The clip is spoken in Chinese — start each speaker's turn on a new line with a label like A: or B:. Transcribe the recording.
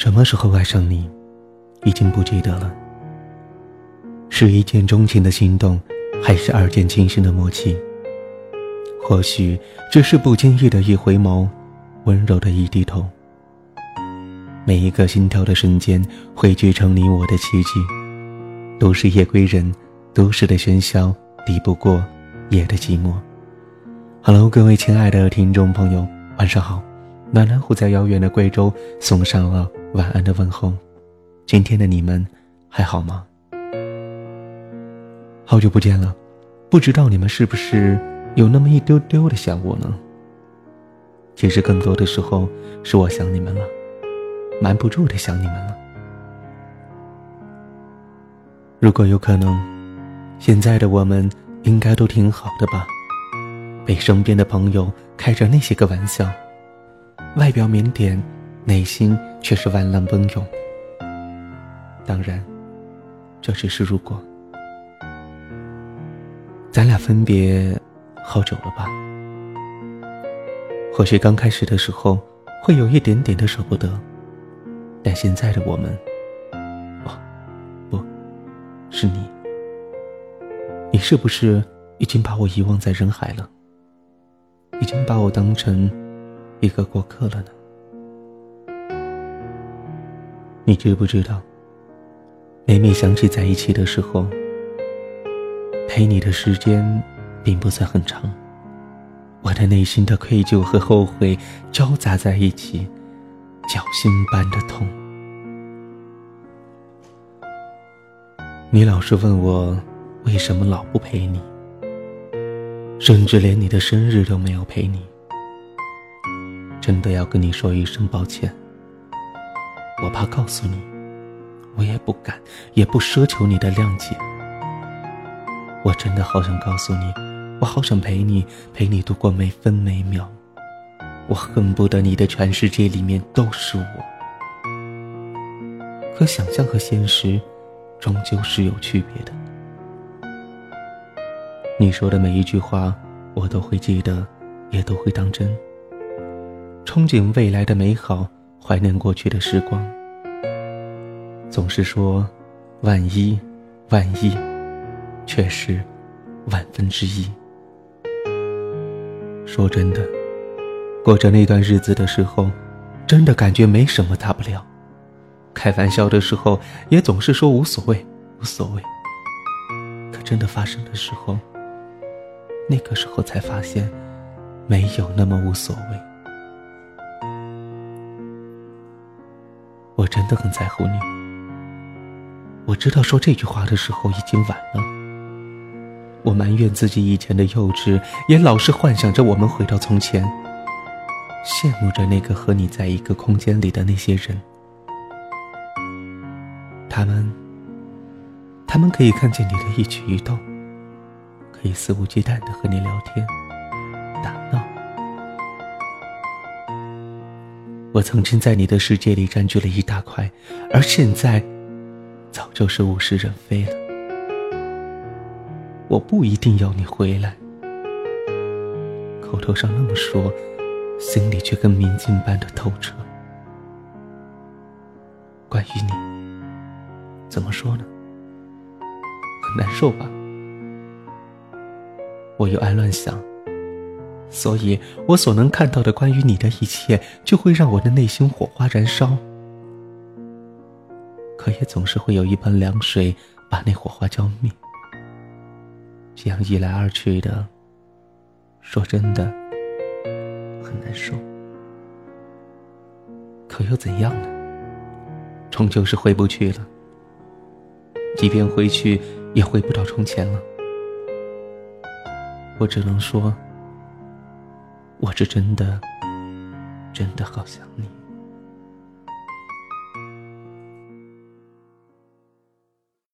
A: 什么时候爱上你，已经不记得了。是一见钟情的心动，还是二见倾心的默契？或许只是不经意的一回眸，温柔的一低头。每一个心跳的瞬间，汇聚成你我的奇迹。都是夜归人，都市的喧嚣抵不过夜的寂寞。Hello，各位亲爱的听众朋友，晚上好。暖暖虎在遥远的贵州送上了。晚安的问候，今天的你们还好吗？好久不见了，不知道你们是不是有那么一丢丢的想我呢？其实更多的时候是我想你们了，瞒不住的想你们了。如果有可能，现在的我们应该都挺好的吧？被身边的朋友开着那些个玩笑，外表腼腆。内心却是万浪奔涌。当然，这只是如果。咱俩分别好久了吧？或许刚开始的时候会有一点点的舍不得，但现在的我们，哦，不，是你，你是不是已经把我遗忘在人海了？已经把我当成一个过客了呢？你知不知道，每每想起在一起的时候，陪你的时间并不算很长，我的内心的愧疚和后悔交杂在一起，绞心般的痛。你老是问我为什么老不陪你，甚至连你的生日都没有陪你，真的要跟你说一声抱歉。怕告诉你，我也不敢，也不奢求你的谅解。我真的好想告诉你，我好想陪你，陪你度过每分每秒。我恨不得你的全世界里面都是我。可想象和现实，终究是有区别的。你说的每一句话，我都会记得，也都会当真。憧憬未来的美好。怀念过去的时光，总是说万一，万一，却是万分之一。说真的，过着那段日子的时候，真的感觉没什么大不了。开玩笑的时候，也总是说无所谓，无所谓。可真的发生的时候，那个时候才发现，没有那么无所谓。我真的很在乎你。我知道说这句话的时候已经晚了。我埋怨自己以前的幼稚，也老是幻想着我们回到从前，羡慕着那个和你在一个空间里的那些人。他们，他们可以看见你的一举一动，可以肆无忌惮的和你聊天。打闹我曾经在你的世界里占据了一大块，而现在，早就是物是人非了。我不一定要你回来，口头上那么说，心里却跟明镜般的透彻。关于你，怎么说呢？很难受吧？我又爱乱想。所以，我所能看到的关于你的一切，就会让我的内心火花燃烧。可也总是会有一盆凉水把那火花浇灭。这样一来二去的，说真的，很难受。可又怎样呢？终究是回不去了。即便回去，也回不到从前了。我只能说。我是真的，真的好想你。